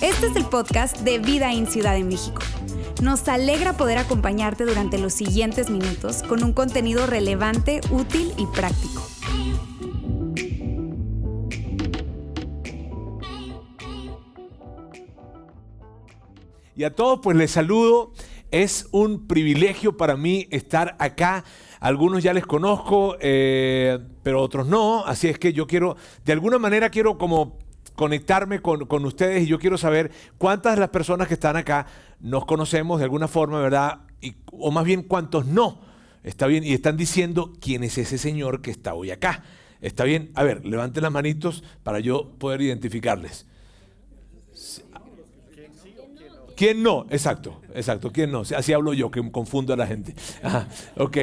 Este es el podcast de Vida en Ciudad de México. Nos alegra poder acompañarte durante los siguientes minutos con un contenido relevante, útil y práctico. Y a todos pues les saludo. Es un privilegio para mí estar acá. Algunos ya les conozco, eh, pero otros no. Así es que yo quiero, de alguna manera quiero como conectarme con, ustedes y yo quiero saber cuántas de las personas que están acá nos conocemos de alguna forma, ¿verdad? o más bien cuántos no. Está bien, y están diciendo quién es ese señor que está hoy acá. Está bien, a ver, levanten las manitos para yo poder identificarles. ¿Quién no? Exacto, exacto. ¿Quién no? Así hablo yo, que confundo a la gente. ok,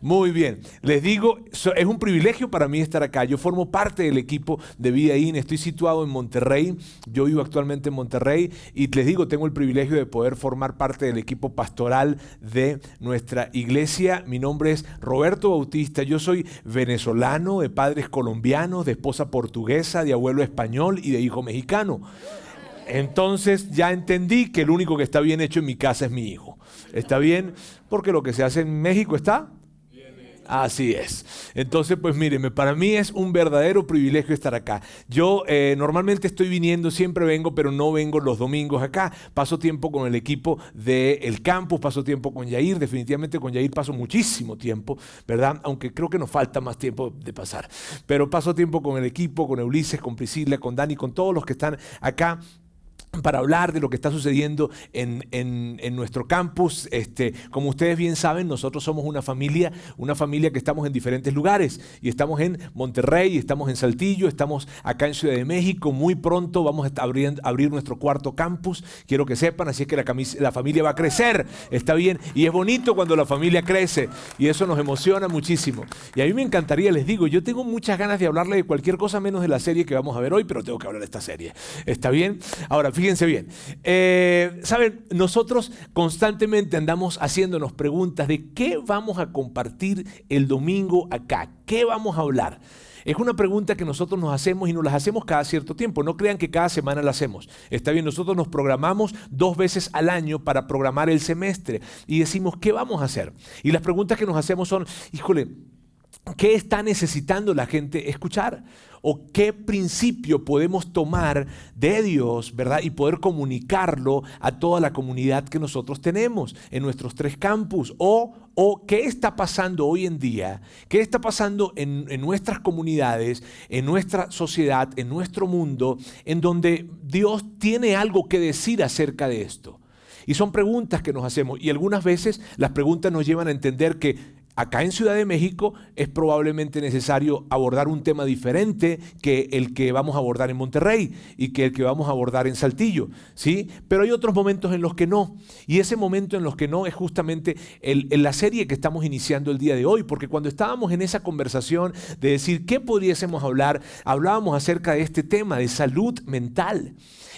muy bien. Les digo, es un privilegio para mí estar acá. Yo formo parte del equipo de Vida In. Estoy situado en Monterrey. Yo vivo actualmente en Monterrey. Y les digo, tengo el privilegio de poder formar parte del equipo pastoral de nuestra iglesia. Mi nombre es Roberto Bautista. Yo soy venezolano, de padres colombianos, de esposa portuguesa, de abuelo español y de hijo mexicano. Entonces ya entendí que el único que está bien hecho en mi casa es mi hijo. ¿Está bien? Porque lo que se hace en México está Así es. Entonces, pues míreme, para mí es un verdadero privilegio estar acá. Yo eh, normalmente estoy viniendo, siempre vengo, pero no vengo los domingos acá. Paso tiempo con el equipo del campus, paso tiempo con Yair. Definitivamente con Yair paso muchísimo tiempo, ¿verdad? Aunque creo que nos falta más tiempo de pasar. Pero paso tiempo con el equipo, con Ulises, con Priscila, con Dani, con todos los que están acá para hablar de lo que está sucediendo en, nuestro campus. Este, como ustedes bien saben, nosotros somos una familia, una familia que estamos en diferentes lugares. Y estamos en Monterrey, estamos en Saltillo, estamos acá en Ciudad de México. Muy pronto vamos a abrir, abrir nuestro cuarto campus. Quiero que sepan, así es que la, la familia va a crecer. Está bien. Y es bonito cuando la familia crece. Y eso nos emociona muchísimo. Y a mí me encantaría, les digo, yo tengo muchas ganas de hablarle de cualquier cosa menos de la serie que vamos a ver hoy, pero tengo que hablar de esta serie. ¿Está bien? Ahora, fíjense bien. Eh, Saben, nosotros constantemente andamos haciéndonos preguntas de qué vamos a compartir el domingo acá, qué vamos a hablar. Es una pregunta que nosotros nos hacemos y nos las hacemos cada cierto tiempo. No crean que cada semana la hacemos. Está bien, nosotros nos programamos dos veces al año para programar el semestre y decimos, ¿qué vamos a hacer? Y las preguntas que nos hacemos son, híjole, ¿qué está necesitando la gente escuchar? o qué principio podemos tomar de Dios, ¿verdad? Y poder comunicarlo a toda la comunidad que nosotros tenemos en nuestros tres campus o, o qué está pasando hoy en día, qué está pasando en, en nuestras comunidades, en nuestra sociedad, en nuestro mundo, en donde Dios tiene algo que decir acerca de esto. Y son preguntas que nos hacemos y algunas veces las preguntas nos llevan a entender que acá en Ciudad de México es probablemente necesario abordar un tema diferente que el que vamos a abordar en Monterrey y que el que vamos a abordar en Saltillo, ¿sí? Pero hay otros momentos en los que no. Y ese momento en los que no es justamente en la serie que estamos iniciando el día de hoy, porque cuando estábamos en esa conversación de decir qué podríamos hablar, hablábamos acerca de este tema de salud mental.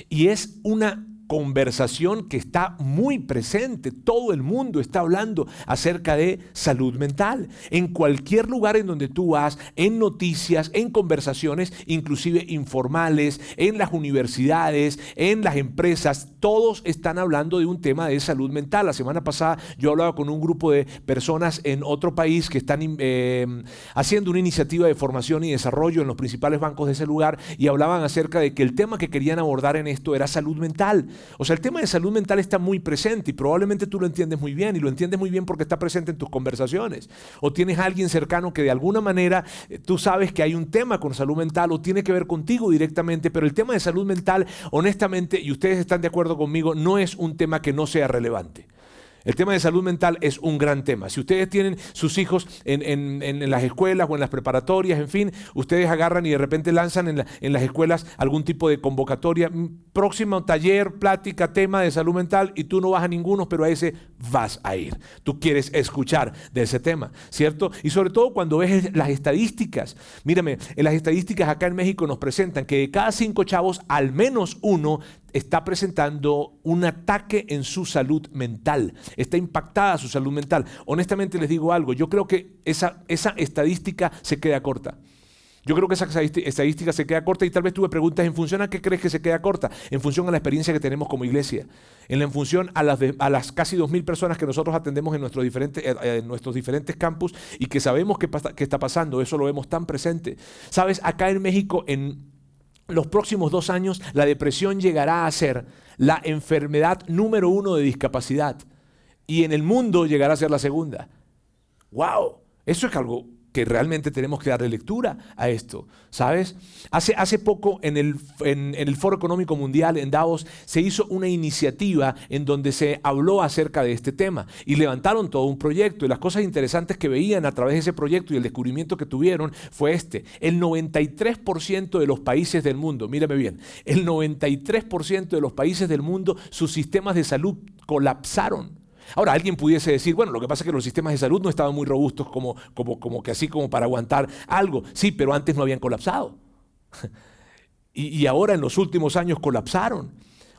Y es una conversación que está muy presente. Todo el mundo está hablando acerca de salud mental. En cualquier lugar en donde tú vas, en noticias, en conversaciones, inclusive informales, en las universidades, en las empresas, todos están hablando de un tema de salud mental. La semana pasada yo hablaba con un grupo de personas en otro país que están eh, haciendo una iniciativa de formación y desarrollo en los principales bancos de ese lugar y hablaban acerca de que el tema que querían abordar en esto era salud mental. O sea, el tema de salud mental está muy presente y probablemente tú lo entiendes muy bien y lo entiendes muy bien porque está presente en tus conversaciones. O tienes a alguien cercano que de alguna manera eh, tú sabes que hay un tema con salud mental o tiene que ver contigo directamente, pero el tema de salud mental, honestamente, y ustedes están de acuerdo conmigo, no es un tema que no sea relevante. El tema de salud mental es un gran tema. Si ustedes tienen sus hijos en, las escuelas o en las preparatorias, en fin, ustedes agarran y de repente lanzan en, las escuelas algún tipo de convocatoria, mm, próximo taller, plática, tema de salud mental, y tú no vas a ninguno, pero a ese vas a ir. Tú quieres escuchar de ese tema, ¿cierto? Y sobre todo cuando ves las estadísticas. Mírame, en las estadísticas acá en México nos presentan que de cada cinco chavos, al menos uno está presentando un ataque en su salud mental, está impactada su salud mental. Honestamente les digo algo, yo creo que esa, estadística se queda corta. Yo creo que esa estadística se queda corta y tal vez tuve preguntas en función a qué crees que se queda corta, en función a la experiencia que tenemos como iglesia, en, función a las, a las casi 2.000 personas que nosotros atendemos en nuestros diferentes, eh, en nuestros diferentes campus y que sabemos qué, qué está pasando, eso lo vemos tan presente. Sabes, acá en México en los próximos dos años la depresión llegará a ser la enfermedad número uno de discapacidad y en el mundo llegará a ser la segunda. ¡Wow! Eso es algo que realmente tenemos que darle lectura a esto, ¿sabes? Hace, hace poco en el, en, el, Foro Económico Mundial en Davos se hizo una iniciativa en donde se habló acerca de este tema y levantaron todo un proyecto y las cosas interesantes que veían a través de ese proyecto y el descubrimiento que tuvieron fue este. El 93% de los países del mundo, mírame bien, el 93% de los países del mundo, sus sistemas de salud colapsaron Ahora, alguien pudiese decir, bueno, lo que pasa es que los sistemas de salud no estaban muy robustos como, como, como que así como para aguantar algo. Sí, pero antes no habían colapsado. y, y ahora en los últimos años colapsaron.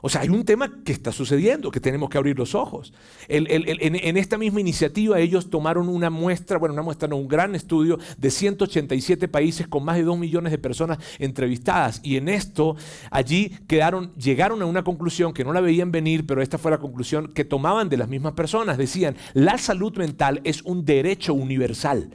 O sea, hay un tema que está sucediendo, que tenemos que abrir los ojos. en, esta misma iniciativa ellos tomaron una muestra, bueno, una muestra, no, un gran estudio de 187 países con más de 2 millones de personas entrevistadas. Y en esto, allí quedaron, llegaron a una conclusión que no la veían venir, pero esta fue la conclusión que tomaban de las mismas personas. Decían, la salud mental es un derecho universal.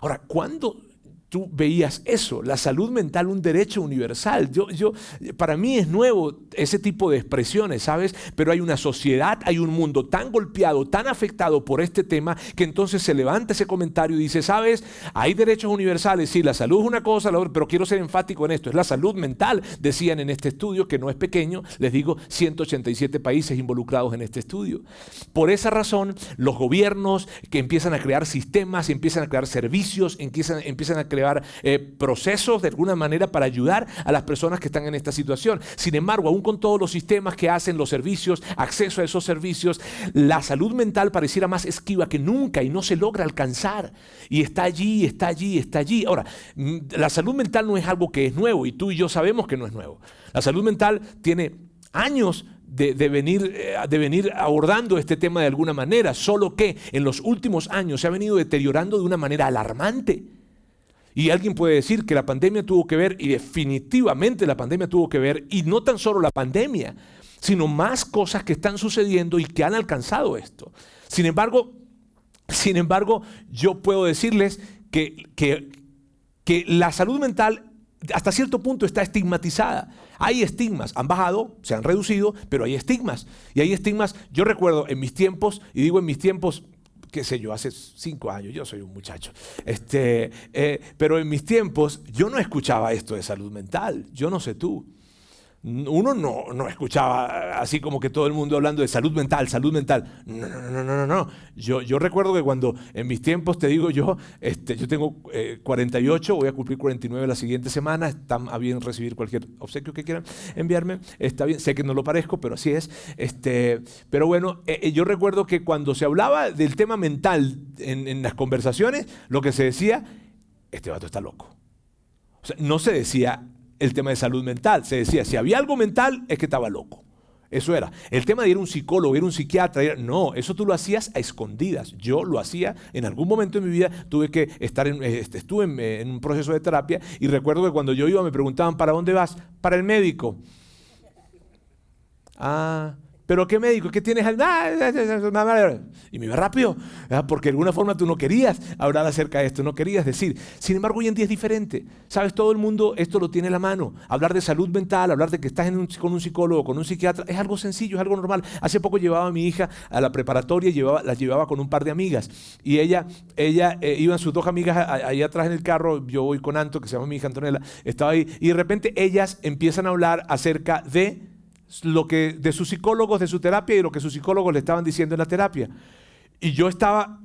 Ahora, ¿cuándo tú veías eso, la salud mental, un derecho universal. Yo, yo, para mí es nuevo ese tipo de expresiones, ¿sabes? Pero hay una sociedad, hay un mundo tan golpeado, tan afectado por este tema, que entonces se levanta ese comentario y dice, ¿sabes? Hay derechos universales, sí, la salud es una cosa, pero quiero ser enfático en esto, es la salud mental, decían en este estudio, que no es pequeño, les digo, 187 países involucrados en este estudio. Por esa razón, los gobiernos que empiezan a crear sistemas, empiezan a crear servicios, empiezan, empiezan a crear eh, procesos de alguna manera para ayudar a las personas que están en esta situación. Sin embargo, aún con todos los sistemas que hacen los servicios, acceso a esos servicios, la salud mental pareciera más esquiva que nunca y no se logra alcanzar. Y está allí, está allí, está allí. Ahora, mm, la salud mental no es algo que es nuevo y tú y yo sabemos que no es nuevo. La salud mental tiene años de, venir, eh, de, venir, abordando este tema de alguna manera, solo que en los últimos años se ha venido deteriorando de una manera alarmante. Y alguien puede decir que la pandemia tuvo que ver, y definitivamente la pandemia tuvo que ver, y no tan solo la pandemia, sino más cosas que están sucediendo y que han alcanzado esto. Sin embargo, sin embargo, yo puedo decirles que, que, que la salud mental hasta cierto punto está estigmatizada. Hay estigmas, han bajado, se han reducido, pero hay estigmas. Y hay estigmas, yo recuerdo en mis tiempos, y digo en mis tiempos, qué sé yo, hace cinco años, yo soy un muchacho, este, eh, pero en mis tiempos yo no escuchaba esto de salud mental, yo no sé tú uno no, no, escuchaba así como que todo el mundo hablando de salud mental, salud mental. No, no, no, no, no. Yo, yo recuerdo que cuando en mis tiempos, te digo yo, este, yo tengo 48, eh, voy a cumplir 49 la siguiente semana, están a bien recibir cualquier obsequio que quieran enviarme, está bien, sé que no lo parezco, pero así es. Este, pero bueno, eh, eh, yo recuerdo que cuando se hablaba del tema mental en, en las conversaciones, lo que se decía, este vato está loco. O sea, no se decía, el tema de salud mental. Se decía, si había algo mental, es que estaba loco. Eso era. El tema de ir a un psicólogo, ir a un psiquiatra, no, eso tú lo hacías a escondidas. Yo lo hacía en algún momento de mi vida, tuve que estar en, este, estuve en, en, un proceso de terapia y recuerdo que cuando yo iba me preguntaban, ¿para dónde vas? Para el médico. Ah, ¿Pero qué médico? ¿Qué tienes? Y me iba rápido, porque de alguna forma tú no querías hablar acerca de esto, no querías decir. Sin embargo, hoy en día es diferente. Sabes, todo el mundo esto lo tiene en la mano. Hablar de salud mental, hablar de que estás con un psicólogo, con un psiquiatra, es algo sencillo, es algo normal. Hace poco llevaba a mi hija a la preparatoria, llevaba, la llevaba con un par de amigas. Y ella, ella eh, iban sus dos amigas ahí atrás en el carro, yo voy con Anto, que se llama mi hija Antonella, estaba ahí, y de repente ellas empiezan a hablar acerca de lo que de sus psicólogos, de su terapia y lo que sus psicólogos le estaban diciendo en la terapia. Y yo estaba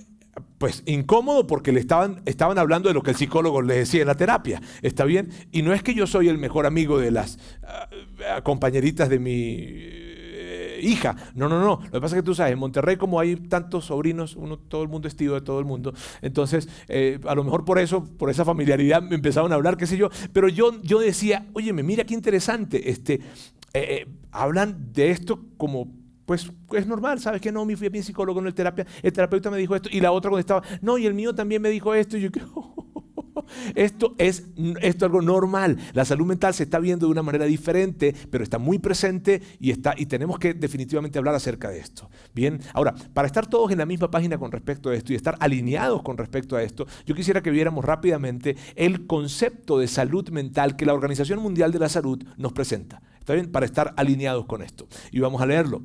pues incómodo porque le estaban, estaban hablando de lo que el psicólogo le decía en la terapia. ¿Está bien? Y no es que yo soy el mejor amigo de las ah, compañeritas de mi eh, hija. No, no, no. Lo que pasa es que tú sabes, en Monterrey como hay tantos sobrinos, uno, todo el mundo es tío de todo el mundo. Entonces, eh, a lo mejor por eso, por esa familiaridad me empezaron a hablar, qué sé yo. Pero yo, yo decía, oye, mira qué interesante. Este, eh, eh, hablan de esto como, pues es normal, ¿sabes que No, me fui a mi psicólogo en el terapia, el terapeuta me dijo esto, y la otra cuando estaba, no, y el mío también me dijo esto, y yo, esto es, esto algo normal. La salud mental se está viendo de una manera diferente, pero está muy presente y, está, y tenemos que definitivamente hablar acerca de esto. Bien, ahora, para estar todos en la misma página con respecto a esto y estar alineados con respecto a esto, yo quisiera que viéramos rápidamente el concepto de salud mental que la Organización Mundial de la Salud nos presenta. ¿Está bien? Para estar alineados con esto. Y vamos a leerlo.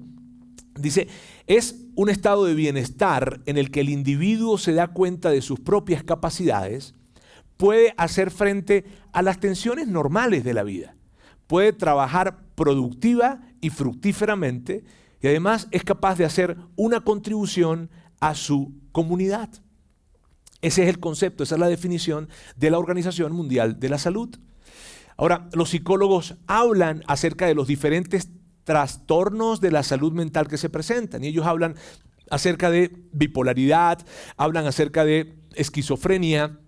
Dice, es un estado de bienestar en el que el individuo se da cuenta de sus propias capacidades, puede hacer frente a las tensiones normales de la vida, puede trabajar productiva y fructíferamente y además es capaz de hacer una contribución a su comunidad. Ese es el concepto, esa es la definición de la Organización Mundial de la Salud. Ahora, los psicólogos hablan acerca de los diferentes trastornos de la salud mental que se presentan. Y ellos hablan acerca de bipolaridad, hablan acerca de esquizofrenia,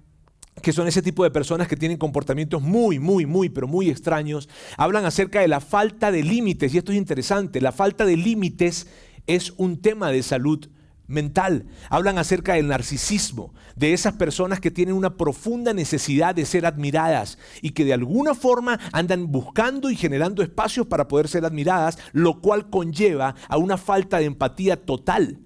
que son ese tipo de personas que tienen comportamientos muy, muy, muy, pero muy extraños. Hablan acerca de la falta de límites, y esto es interesante, la falta de límites es un tema de salud mental. Hablan acerca del narcisismo, de esas personas que tienen una profunda necesidad de ser admiradas y que de alguna forma andan buscando y generando espacios para poder ser admiradas, lo cual conlleva a una falta de empatía total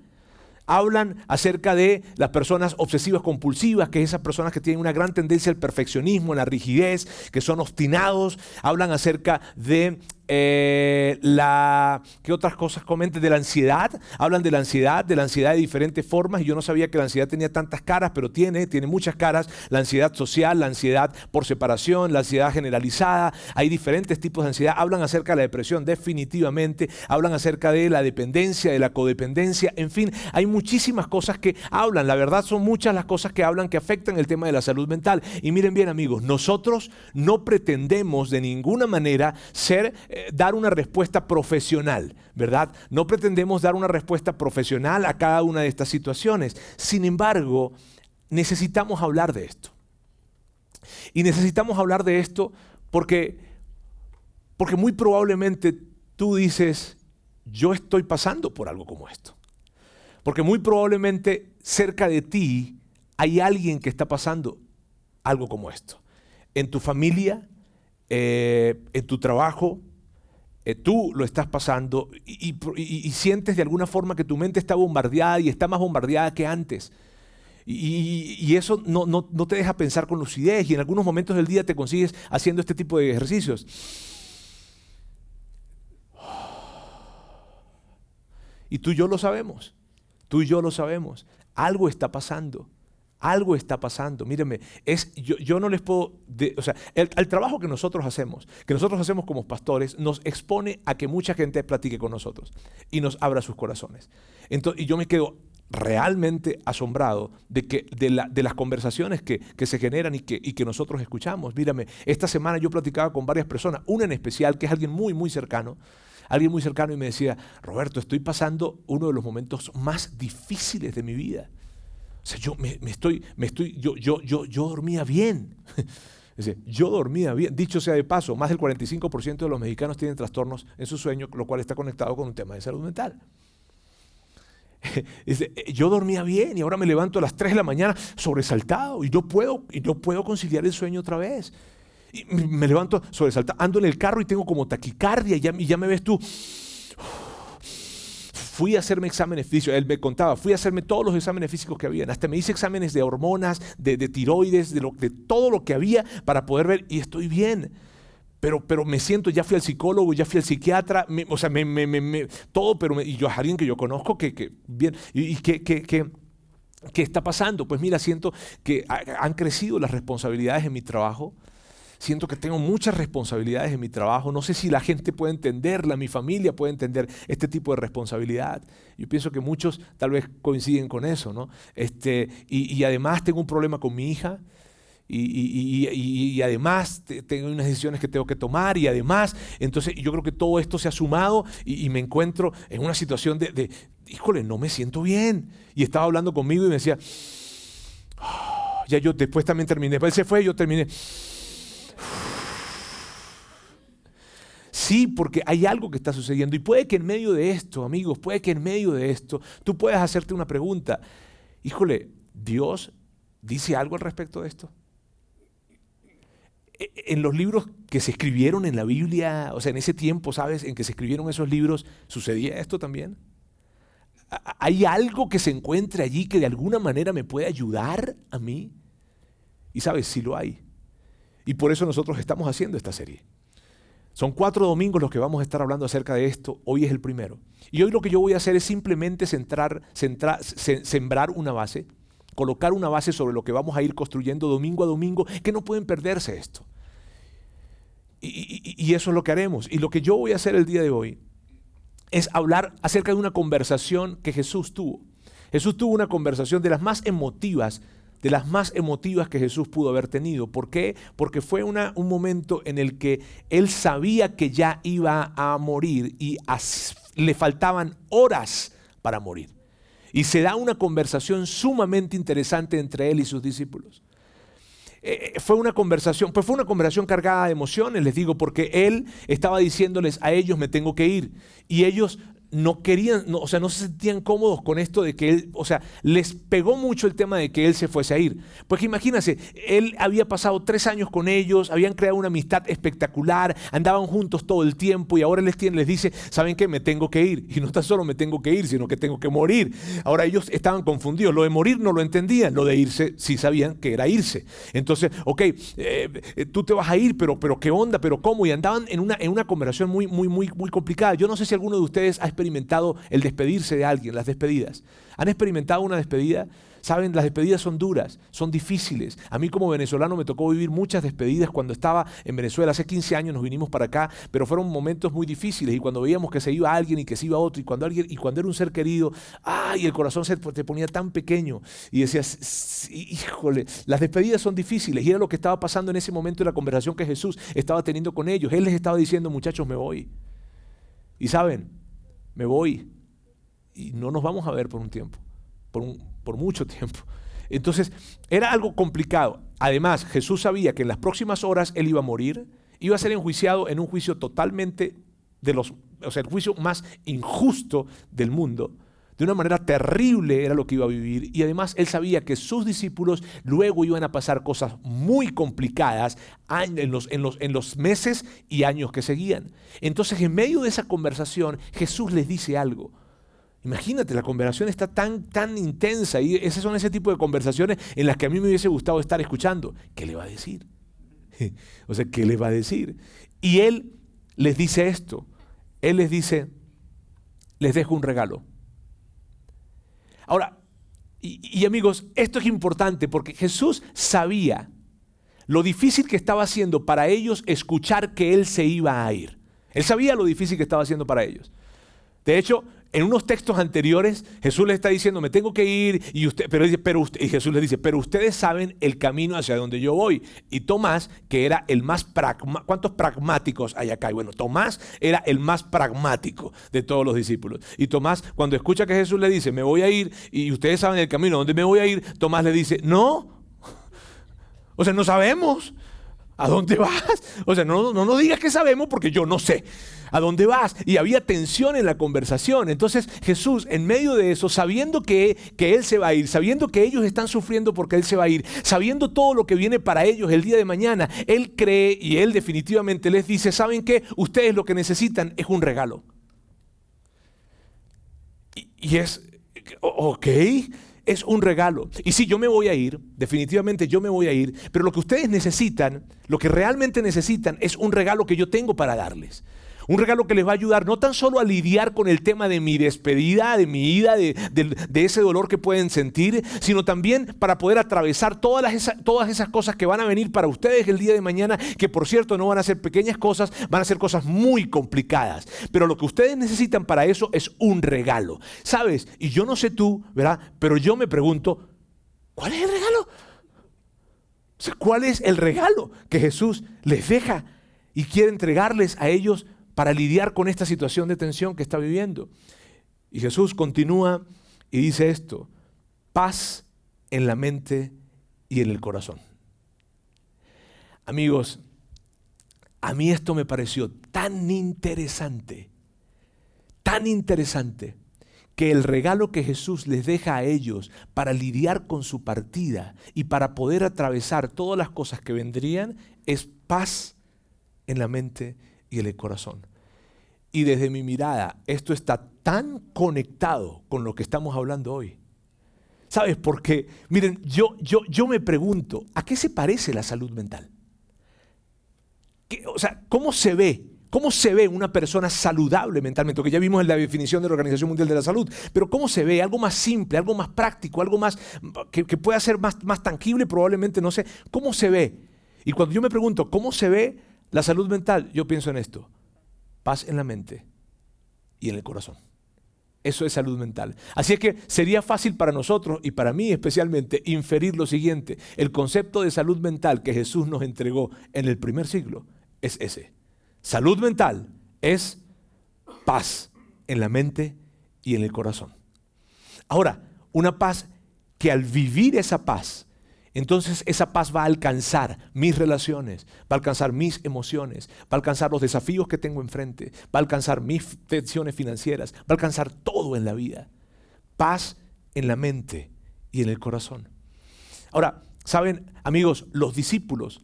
hablan acerca de las personas obsesivas compulsivas, que es esas personas que tienen una gran tendencia al perfeccionismo, a la rigidez, que son obstinados, hablan acerca de eh, la, ¿Qué otras cosas comenten? De la ansiedad. Hablan de la ansiedad, de la ansiedad de diferentes formas. Y yo no sabía que la ansiedad tenía tantas caras, pero tiene, tiene muchas caras. La ansiedad social, la ansiedad por separación, la ansiedad generalizada. Hay diferentes tipos de ansiedad. Hablan acerca de la depresión, definitivamente. Hablan acerca de la dependencia, de la codependencia. En fin, hay muchísimas cosas que hablan. La verdad son muchas las cosas que hablan que afectan el tema de la salud mental. Y miren bien amigos, nosotros no pretendemos de ninguna manera ser eh, dar una respuesta profesional, ¿verdad? No pretendemos dar una respuesta profesional a cada una de estas situaciones. Sin embargo, necesitamos hablar de esto. Y necesitamos hablar de esto porque, porque muy probablemente tú dices, yo estoy pasando por algo como esto. Porque muy probablemente cerca de ti hay alguien que está pasando algo como esto. En tu familia, eh, en tu trabajo, eh, tú lo estás pasando y, sientes de alguna forma que tu mente está bombardeada y está más bombardeada que antes. Y, eso no, no, te deja pensar con lucidez y en algunos momentos del día te consigues haciendo este tipo de ejercicios. Y tú y yo lo sabemos, tú y yo lo sabemos. Algo está pasando. Algo está pasando. Mírenme, es, yo, no les puedo, o sea, el, trabajo que nosotros hacemos, que nosotros hacemos como pastores, nos expone a que mucha gente platique con nosotros y nos abra sus corazones. Entonces, y yo me quedo realmente asombrado de, que, de, las conversaciones que, se generan y que, y que nosotros escuchamos. Mírame, esta semana yo platicaba con varias personas, una en especial que es alguien muy, muy cercano, alguien muy cercano y me decía, Roberto, estoy pasando uno de los momentos más difíciles de mi vida. O sea, yo me, estoy, me estoy, yo, yo, yo, yo dormía bien. yo dormía bien. Dicho sea de paso, más del 45% de los mexicanos tienen trastornos en su sueño, lo cual está conectado con un tema de salud mental. yo dormía bien y ahora me levanto a las 3 de la mañana sobresaltado y no puedo, y no puedo conciliar el sueño otra vez. Y me levanto sobresaltado, ando en el carro y tengo como taquicardia y ya me ves tú fui a hacerme exámenes físicos, él me contaba, fui a hacerme todos los exámenes físicos que había, hasta me hice exámenes de hormonas, de, tiroides, de, de todo lo que había para poder ver y estoy bien. Pero, pero, me siento, ya fui al psicólogo, ya fui al psiquiatra, o sea, me, me, todo, pero y yo a alguien que yo conozco que, que bien, y, que, que, que, ¿qué está pasando? Pues mira, siento que han crecido las responsabilidades en mi trabajo, Siento que tengo muchas responsabilidades en mi trabajo. No sé si la gente puede entenderla, mi familia puede entender este tipo de responsabilidad. Yo pienso que muchos tal vez coinciden con eso, ¿no? Este, y, además tengo un problema con mi hija. Y, además tengo unas decisiones que tengo que tomar y además, entonces yo creo que todo esto se ha sumado y, me encuentro en una situación de, de, híjole, no me siento bien. Y estaba hablando conmigo y me decía, ah, ya yo después también terminé, él se fue, yo terminé. Sí, porque hay algo que está sucediendo. Y puede que en medio de esto, amigos, puede que en medio de esto tú puedas hacerte una pregunta. Híjole, ¿Dios dice algo al respecto de esto? e, en los libros que se escribieron en la Biblia, o sea, en ese tiempo, ¿sabes? En que se escribieron esos libros, ¿sucedía esto también? ¿Hay algo que se encuentre allí que de alguna manera me puede ayudar a mí? Y sabes, sí lo hay. Y por eso nosotros estamos haciendo esta serie. Son cuatro domingos los que vamos a estar hablando acerca de esto. Hoy es el primero. Y hoy lo que yo voy a hacer es simplemente centrar, sembrar una base, colocar una base sobre lo que vamos a ir construyendo domingo a domingo, que no pueden perderse esto. Y, y eso es lo que haremos. Y lo que yo voy a hacer el día de hoy es hablar acerca de una conversación que Jesús tuvo. Jesús tuvo una conversación de las más emotivas, de las más emotivas que Jesús pudo haber tenido. ¿Por qué? Porque fue una, un momento en el que él sabía que ya iba a morir y le faltaban horas para morir. Y se da una conversación sumamente interesante entre él y sus discípulos. Eh, eh, fue una conversación, pues fue una conversación cargada de emociones, les digo, porque él estaba diciéndoles a ellos me tengo que ir y ellos no querían, o sea, no se sentían cómodos con esto de que él, o sea, les pegó mucho el tema de que él se fuese a ir. Pues imagínense, él había pasado tres años con ellos, habían creado una amistad espectacular, andaban juntos todo el tiempo y ahora les, tiene, les dice, ¿saben qué? Me tengo que ir. Y no tan solo me tengo que ir, sino que tengo que morir. Ahora ellos estaban confundidos, lo de morir no lo entendían, lo de irse sí sabían que era irse. Entonces, ok, eh, tú te vas a ir, pero, pero ¿qué onda? ¿Pero cómo? Y andaban en una, en una conversación muy, muy, muy, muy complicada. Yo no sé si alguno de ustedes ha experimentado el despedirse de alguien, las despedidas? ¿Han experimentado una despedida? Saben, las despedidas son duras, son difíciles. A mí como venezolano me tocó vivir muchas despedidas cuando estaba en Venezuela. Hace 15 años nos vinimos para acá, pero fueron momentos muy difíciles. Y cuando veíamos que se iba alguien y que se iba otro, y cuando, alguien, y cuando era un ser querido, ¡ay! El corazón se te ponía tan pequeño. Y decías, híjole, las despedidas son difíciles. Y era lo que estaba pasando en ese momento en la conversación que Jesús estaba teniendo con ellos. Él les estaba diciendo, muchachos, me voy. Y saben, me voy y no nos vamos a ver por un tiempo, por, por mucho tiempo. Entonces, era algo complicado. Además, Jesús sabía que en las próximas horas él iba a morir, iba a ser enjuiciado en un juicio totalmente de los, o sea, el juicio más injusto del mundo. De una manera terrible era lo que iba a vivir y además él sabía que sus discípulos luego iban a pasar cosas muy complicadas en los, en los, meses y años que seguían. Entonces en medio de esa conversación Jesús les dice algo. Imagínate, la conversación está tan, tan intensa y esas son ese tipo de conversaciones en las que a mí me hubiese gustado estar escuchando. ¿Qué le va a decir? o sea, ¿qué le va a decir? Y él les dice esto. Él les dice, les dejo un regalo. Ahora, y, amigos, esto es importante porque Jesús sabía lo difícil que estaba haciendo para ellos escuchar que Él se iba a ir. Él sabía lo difícil que estaba haciendo para ellos. De hecho, en unos textos anteriores, Jesús les está diciendo, me tengo que ir, y, usted, pero, pero y Jesús les dice, pero ustedes saben el camino hacia donde yo voy. Y Tomás, que era el más pragmático, ¿cuántos pragmáticos hay acá? Y bueno, Tomás era el más pragmático de todos los discípulos. Y Tomás, cuando escucha que Jesús le dice, me voy a ir, y ustedes saben el camino donde me voy a ir, Tomás le dice, no, o sea, no sabemos. ¿A dónde vas? O sea, no, no, no digas que sabemos porque yo no sé. ¿A dónde vas? Y había tensión en la conversación. Entonces Jesús, en medio de eso, sabiendo que, que Él se va a ir, sabiendo que ellos están sufriendo porque Él se va a ir, sabiendo todo lo que viene para ellos el día de mañana, Él cree y Él definitivamente les dice, ¿saben qué? Ustedes lo que necesitan es un regalo. Y, y es, ok, es un regalo. Y sí, yo me voy a ir, definitivamente yo me voy a ir, pero lo que ustedes necesitan, lo que realmente necesitan es un regalo que yo tengo para darles. Un regalo que les va a ayudar no tan solo a lidiar con el tema de mi despedida, de mi ida, de, ese dolor que pueden sentir, sino también para poder atravesar todas, esas, todas esas cosas que van a venir para ustedes el día de mañana, que por cierto no van a ser pequeñas cosas, van a ser cosas muy complicadas. Pero lo que ustedes necesitan para eso es un regalo. ¿Sabes? Y yo no sé tú, ¿verdad? Pero yo me pregunto, ¿cuál es el regalo? ¿Cuál es el regalo que Jesús les deja y quiere entregarles a ellos para lidiar con esta situación de tensión que está viviendo. Y Jesús continúa y dice esto, paz en la mente y en el corazón. Amigos, a mí esto me pareció tan interesante, tan interesante, que el regalo que Jesús les deja a ellos para lidiar con su partida y para poder atravesar todas las cosas que vendrían es paz en la mente y el corazón. Y desde mi mirada, esto está tan conectado con lo que estamos hablando hoy. ¿Sabes por qué? Miren, yo, yo, yo me pregunto, ¿a qué se parece la salud mental? o sea, ¿cómo se ve? ¿Cómo se ve una persona saludable mentalmente? Que ya vimos en la definición de la Organización Mundial de la Salud, pero ¿cómo se ve? Algo más simple, algo más práctico, algo más que, pueda ser más, más tangible, probablemente, no sé. ¿Cómo se ve? Y cuando yo me pregunto, ¿cómo se ve la salud mental? Yo pienso en esto. Paz en la mente y en el corazón. Eso es salud mental. Así es que sería fácil para nosotros y para mí especialmente inferir lo siguiente. El concepto de salud mental que Jesús nos entregó en el primer siglo es ese. Salud mental es paz en la mente y en el corazón. Ahora, una paz que al vivir esa paz entonces esa paz va a alcanzar mis relaciones, va a alcanzar mis emociones, va a alcanzar los desafíos que tengo enfrente, va a alcanzar mis tensiones financieras, va a alcanzar todo en la vida. Paz en la mente y en el corazón. Ahora, saben, amigos, los discípulos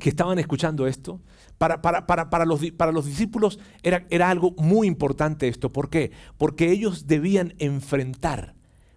que estaban escuchando esto, para, para, los, para los, discípulos era, era algo muy importante esto. ¿Por qué? Porque ellos debían enfrentar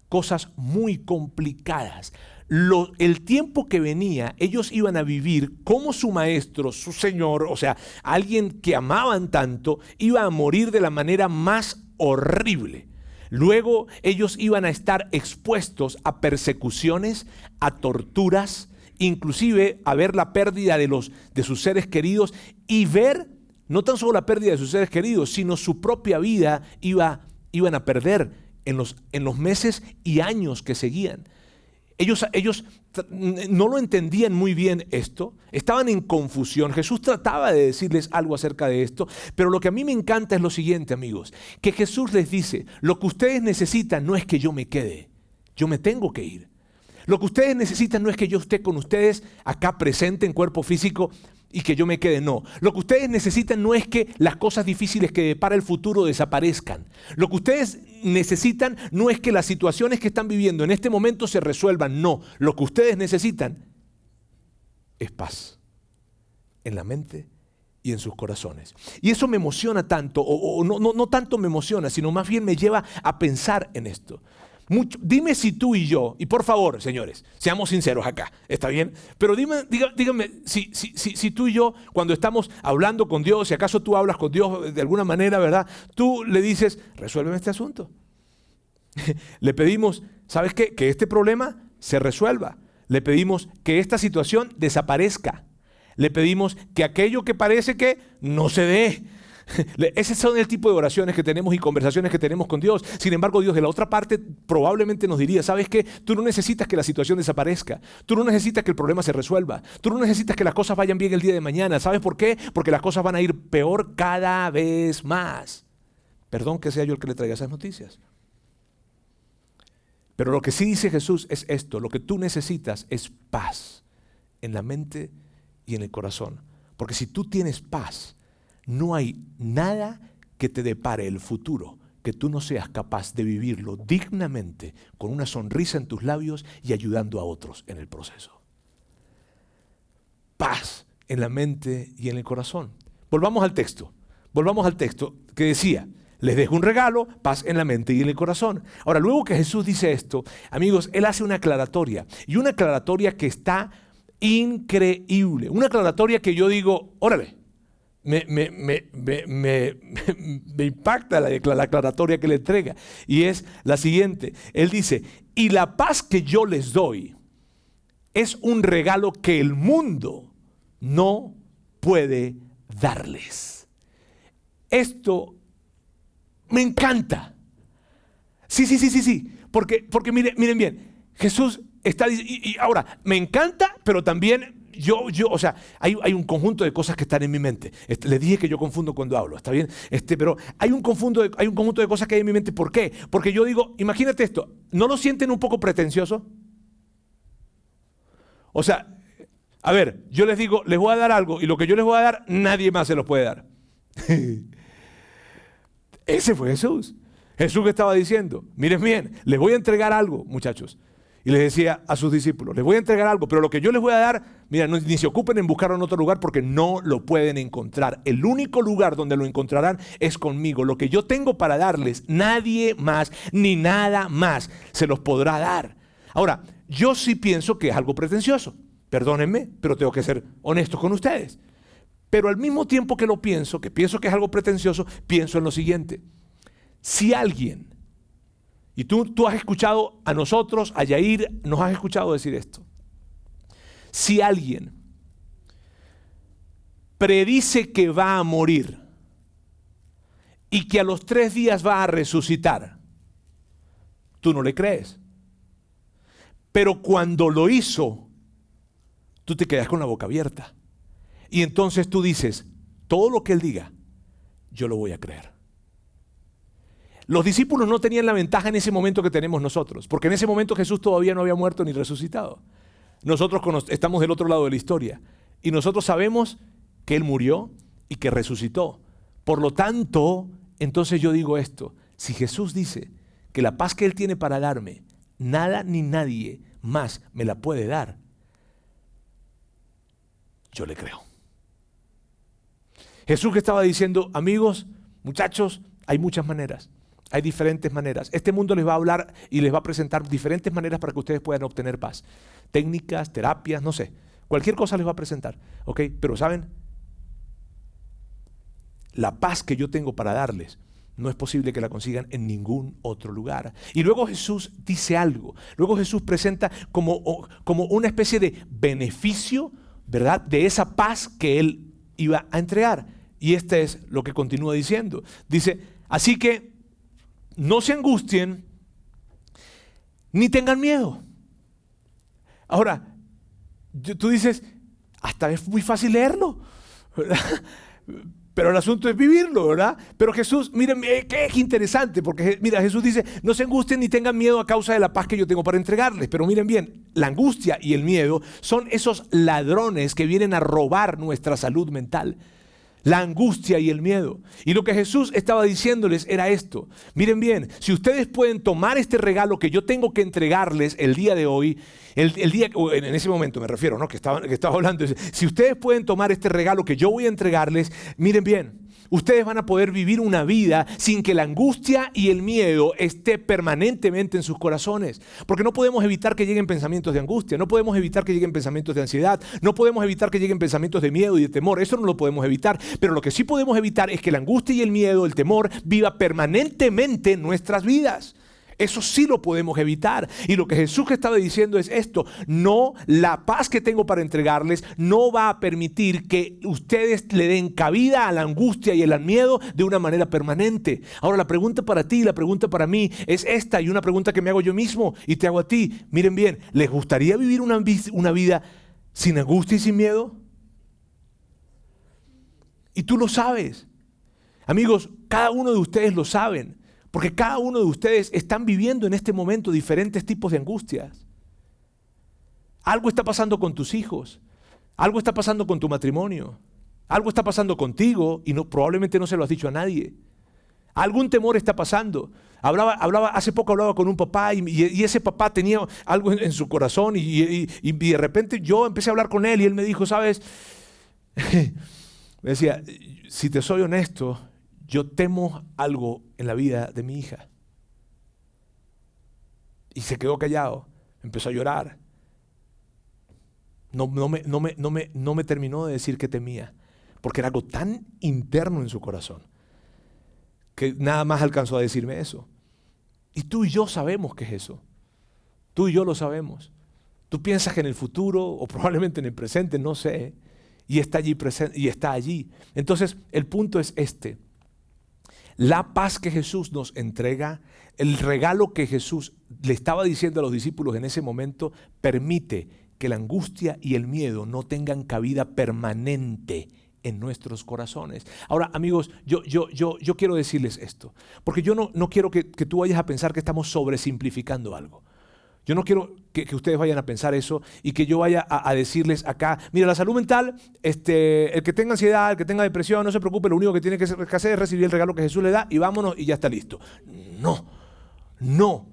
cosas muy complicadas el tiempo que venía, ellos iban a vivir como su maestro, su Señor, o sea, alguien que amaban tanto, iba a morir de la manera más horrible. Luego ellos iban a estar expuestos a persecuciones, a torturas, inclusive a ver la pérdida de, los, de sus seres queridos y ver no tan solo la pérdida de sus seres queridos, sino su propia vida iba, iban a perder en los, en los meses y años que seguían. Ellos, ellos no lo entendían muy bien esto, estaban en confusión. Jesús trataba de decirles algo acerca de esto, pero lo que a mí me encanta es lo siguiente, amigos, que Jesús les dice, lo que ustedes necesitan no es que yo me quede, yo me tengo que ir. Lo que ustedes necesitan no es que yo esté con ustedes acá presente en cuerpo físico y que yo me quede. No. Lo que ustedes necesitan no es que las cosas difíciles que depara el futuro desaparezcan. Lo que ustedes necesitan no es que las situaciones que están viviendo en este momento se resuelvan. No. Lo que ustedes necesitan es paz en la mente y en sus corazones. Y eso me emociona tanto, o, no, no, no tanto me emociona, sino más bien me lleva a pensar en esto dime si tú y yo, y por favor, señores, seamos sinceros acá, ¿está bien? Pero dime, dígame si, tú y yo, cuando estamos hablando con Dios, si acaso tú hablas con Dios de alguna manera, ¿verdad? Tú le dices, resuélveme este asunto. le pedimos, ¿sabes qué? Que este problema se resuelva. Le pedimos que esta situación desaparezca. Le pedimos que aquello que parece que no se dé. Ese son el tipo de oraciones que tenemos y conversaciones que tenemos con Dios. Sin embargo, Dios de la otra parte probablemente nos diría, ¿sabes qué? Tú no necesitas que la situación desaparezca. Tú no necesitas que el problema se resuelva. Tú no necesitas que las cosas vayan bien el día de mañana. ¿Sabes por qué? Porque las cosas van a ir peor cada vez más. Perdón que sea yo el que le traiga esas noticias. Pero lo que sí dice Jesús es esto. Lo que tú necesitas es paz en la mente y en el corazón. Porque si tú tienes paz, no hay nada que te depare el futuro que tú no seas capaz de vivirlo dignamente, con una sonrisa en tus labios y ayudando a otros en el proceso. Paz en la mente y en el corazón. Volvamos al texto. Volvamos al texto que decía, les dejo un regalo, paz en la mente y en el corazón. Ahora, luego que Jesús dice esto, amigos, Él hace una aclaratoria. Y una aclaratoria que está increíble. Una aclaratoria que yo digo, órale, me, impacta la, la aclaratoria que le entrega. Y es la siguiente. Él dice, y la paz que yo les doy es un regalo que el mundo no puede darles. Esto me encanta. Sí, sí, sí, sí, sí. Porque, porque miren, miren bien, Jesús está y, y ahora me encanta, pero también yo, yo, o sea, hay, un conjunto de cosas que están en mi mente. Este, le dije que yo confundo cuando hablo, ¿está bien? Este, pero hay un, confundo hay un conjunto de cosas que hay en mi mente. ¿Por qué? Porque yo digo, imagínate esto, ¿no lo sienten un poco pretencioso? O sea, a ver, yo les digo, les voy a dar algo y lo que yo les voy a dar, nadie más se los puede dar. Ese fue Jesús. Jesús estaba diciendo, miren bien, les voy a entregar algo, muchachos. y les decía a sus discípulos, les voy a entregar algo, pero lo que yo les voy a dar, mira, ni se ocupen en buscarlo en otro lugar porque no lo pueden encontrar. El único lugar donde lo encontrarán es conmigo. Lo que yo tengo para darles, nadie más ni nada más se los podrá dar. Ahora, yo sí pienso que es algo pretencioso. Perdónenme, pero tengo que ser honesto con ustedes. Pero al mismo tiempo que lo pienso, que pienso que es algo pretencioso, pienso en lo siguiente. Si alguien y tú, tú has escuchado a nosotros, a Yair, nos has escuchado decir esto. Si alguien predice que va a morir y que a los tres días va a resucitar, tú no le crees. Pero cuando lo hizo, tú te quedas con la boca abierta. Y entonces tú dices, todo lo que él diga, yo lo voy a creer. Los discípulos no tenían la ventaja en ese momento que tenemos nosotros, porque en ese momento Jesús todavía no había muerto ni resucitado. Nosotros estamos del otro lado de la historia y nosotros sabemos que Él murió y que resucitó. Por lo tanto, entonces yo digo esto, si Jesús dice que la paz que Él tiene para darme, nada ni nadie más me la puede dar, yo le creo. Jesús que estaba diciendo, amigos, muchachos, hay muchas maneras. Hay diferentes maneras. Este mundo les va a hablar y les va a presentar diferentes maneras para que ustedes puedan obtener paz. Técnicas, terapias, no sé. Cualquier cosa les va a presentar. ¿Ok? Pero saben, la paz que yo tengo para darles no es posible que la consigan en ningún otro lugar. Y luego Jesús dice algo. Luego Jesús presenta como, como una especie de beneficio, ¿verdad? De esa paz que él iba a entregar. Y este es lo que continúa diciendo. Dice, así que no se angustien ni tengan miedo. Ahora, tú dices, hasta es muy fácil leerlo, Pero el asunto es vivirlo, ¿verdad? Pero Jesús, miren, eh, qué interesante, porque mira, Jesús dice, no se angustien ni tengan miedo a causa de la paz que yo tengo para entregarles. Pero miren bien, la angustia y el miedo son esos ladrones que vienen a robar nuestra salud mental la angustia y el miedo. Y lo que Jesús estaba diciéndoles era esto. Miren bien, si ustedes pueden tomar este regalo que yo tengo que entregarles el día de hoy, el, día, en ese momento me refiero, ¿no? Que estaba, que estaba hablando, si ustedes pueden tomar este regalo que yo voy a entregarles, miren bien, ustedes van a poder vivir una vida sin que la angustia y el miedo esté permanentemente en sus corazones. Porque no podemos evitar que lleguen pensamientos de angustia, no podemos evitar que lleguen pensamientos de ansiedad, no podemos evitar que lleguen pensamientos de miedo y de temor. Eso no lo podemos evitar. Pero lo que sí podemos evitar es que la angustia y el miedo, el temor, viva permanentemente en nuestras vidas. Eso sí lo podemos evitar. Y lo que Jesús estaba diciendo es esto, no, la paz que tengo para entregarles no va a permitir que ustedes le den cabida a la angustia y al miedo de una manera permanente. Ahora la pregunta para ti, la pregunta para mí es esta y una pregunta que me hago yo mismo y te hago a ti. Miren bien, ¿les gustaría vivir una, una vida sin angustia y sin miedo? Y tú lo sabes. Amigos, cada uno de ustedes lo saben. Porque cada uno de ustedes están viviendo en este momento diferentes tipos de angustias. Algo está pasando con tus hijos, algo está pasando con tu matrimonio, algo está pasando contigo y no, probablemente no se lo has dicho a nadie. Algún temor está pasando. Hablaba, hablaba, hace poco hablaba con un papá y, ese papá tenía algo en, su corazón y, y, de repente yo empecé a hablar con él y él me dijo, sabes, me decía, si te soy honesto, yo temo algo en la vida de mi hija. Y se quedó callado, empezó a llorar. No, me, no, me, no, me, no me terminó de decir que temía, porque era algo tan interno en su corazón, que nada más alcanzó a decirme eso. Y tú y yo sabemos que es eso. Tú y yo lo sabemos. Tú piensas que en el futuro, o probablemente en el presente, no sé, y está allí presente, y está allí. Entonces, el punto es este. La paz que Jesús nos entrega, el regalo que Jesús le estaba diciendo a los discípulos en ese momento, permite que la angustia y el miedo no tengan cabida permanente en nuestros corazones. Ahora, amigos, yo, yo, yo, yo quiero decirles esto, porque yo no, no quiero que, que tú vayas a pensar que estamos sobresimplificando algo. Yo no quiero que, ustedes vayan a pensar eso y que yo vaya a, decirles acá, mira, la salud mental, este, el que tenga ansiedad, el que tenga depresión, no se preocupe, lo único que tiene que hacer es recibir el regalo que Jesús le da y vámonos y ya está listo. No, no.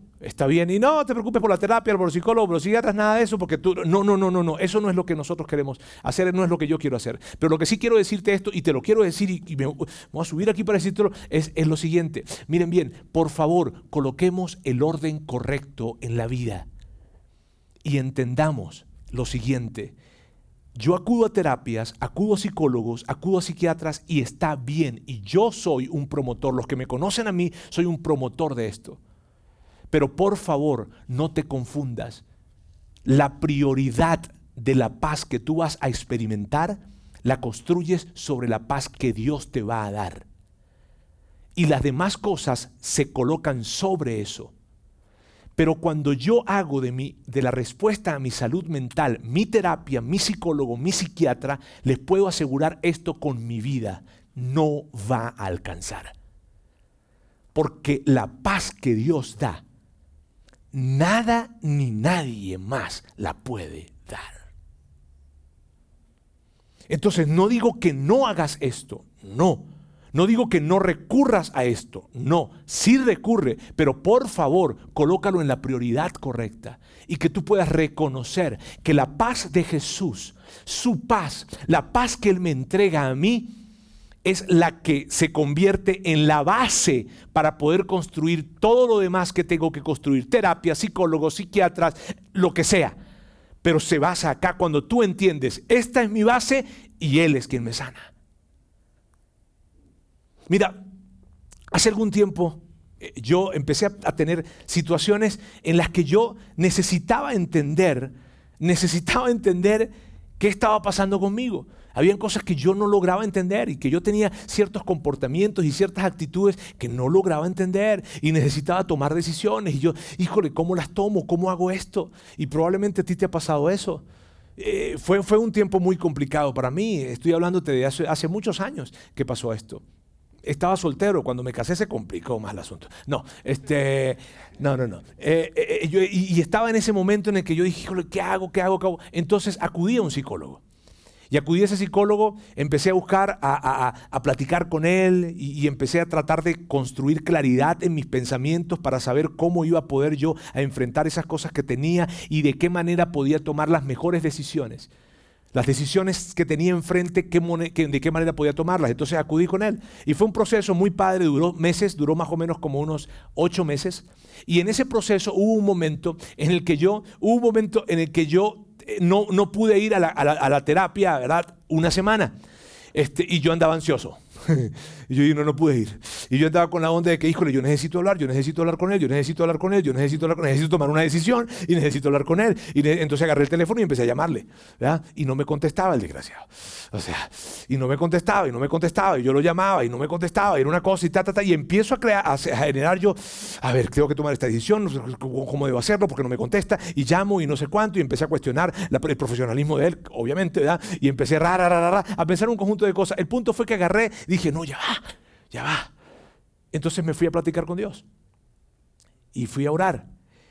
Bien, y no te preocupes por la terapia, por los psicólogos, por los psiquiatras, nada de eso, porque tú, no, no, no, no, no, eso no es lo que nosotros queremos hacer, no es lo que yo quiero hacer. Pero lo que sí quiero decirte esto, y te lo quiero decir, y, me, voy a subir aquí para decírtelo, es lo siguiente. Miren bien, por favor, coloquemos el orden correcto en la vida y entendamos lo siguiente. Yo acudo a terapias, acudo a psicólogos, acudo a psiquiatras y está bien. Y yo soy un promotor. Los que me conocen a mí, soy un promotor de esto. Pero por favor, no te confundas. La prioridad de la paz que tú vas a experimentar, la construyes sobre la paz que Dios te va a dar. Y las demás cosas se colocan sobre eso. Pero cuando yo hago de, mi, de la respuesta a mi salud mental mi terapia, mi psicólogo, mi psiquiatra, les puedo asegurar esto con mi vida, no va a alcanzar. Porque la paz que Dios da nada ni nadie más la puede dar. Entonces no digo que no hagas esto, no. No digo que no recurras a esto, no, sí recurre, pero por favor colócalo en la prioridad correcta y que tú puedas reconocer que la paz de Jesús, su paz, la paz que Él me entrega a mí, es la que se convierte en la base para poder construir todo lo demás que tengo que construir, terapia, psicólogos, psiquiatras, lo que sea. Pero se basa acá cuando tú entiendes, esta es mi base y Él es quien me sana. Mira, hace algún tiempo eh, yo empecé a tener situaciones en las que yo necesitaba entender, necesitaba entender qué estaba pasando conmigo. Habían cosas que yo no lograba entender y que yo tenía ciertos comportamientos y ciertas actitudes que no lograba entender y necesitaba tomar decisiones. Y yo, híjole, ¿cómo las tomo? ¿Cómo hago esto? Y probablemente a ti te ha pasado eso. Eh, fue, fue un tiempo muy complicado para mí. Estoy hablándote de hace, hace muchos años que pasó esto estaba soltero, cuando me casé se complicó más el asunto. No, este, no, no, no. Eh, eh, y, y, estaba en ese momento en el que yo dije, híjole, ¿qué hago? ¿Qué hago? ¿Qué hago? Entonces acudí a un psicólogo. Y acudí a ese psicólogo, empecé a buscar, a, platicar con él y, empecé a tratar de construir claridad en mis pensamientos para saber cómo iba a poder yo a enfrentar esas cosas que tenía y de qué manera podía tomar las mejores decisiones. Las decisiones que tenía enfrente, de qué manera podía tomarlas. Entonces acudí con él. Y fue un proceso muy padre, duró meses, duró más o menos como unos ocho meses. Y en ese proceso hubo un momento en el que yo, hubo un momento en el que yo no, no pude ir a la, a la, terapia, ¿verdad? Una semana. Este, y yo andaba ansioso. y yo no, no pude ir. Y yo estaba con la onda de que, híjole, yo necesito hablar, yo necesito hablar con él, yo necesito hablar con él, yo necesito hablar con él, necesito tomar una decisión y necesito hablar con él. Y entonces agarré el teléfono y empecé a llamarle. Y no me contestaba el desgraciado. O sea, y no me contestaba, y no me contestaba, y yo lo llamaba, y no me contestaba, y era una cosa, y ta, ta, ta. Y empiezo a, crear, a, generar yo, a ver, tengo que tomar esta decisión, cómo, debo hacerlo, porque no me contesta, y llamo, y no sé cuánto, y empecé a cuestionar el profesionalismo de él, obviamente, ¿verdad? Y empecé a, a pensar un conjunto de cosas. El punto fue que agarré, dije, no, ya va ya va. Entonces me fui a platicar con Dios y fui a orar.